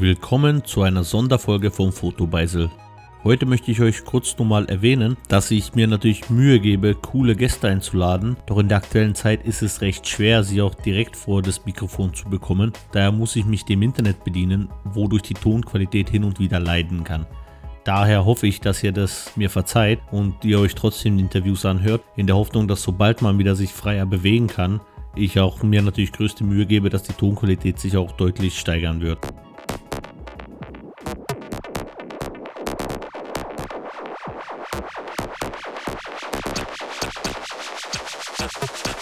Willkommen zu einer Sonderfolge vom Fotobeisel. Heute möchte ich euch kurz nur mal erwähnen, dass ich mir natürlich Mühe gebe, coole Gäste einzuladen, doch in der aktuellen Zeit ist es recht schwer, sie auch direkt vor das Mikrofon zu bekommen. Daher muss ich mich dem Internet bedienen, wodurch die Tonqualität hin und wieder leiden kann. Daher hoffe ich, dass ihr das mir verzeiht und ihr euch trotzdem die Interviews anhört, in der Hoffnung, dass sobald man wieder sich freier bewegen kann, ich auch mir natürlich größte Mühe gebe, dass die Tonqualität sich auch deutlich steigern wird. Thank you.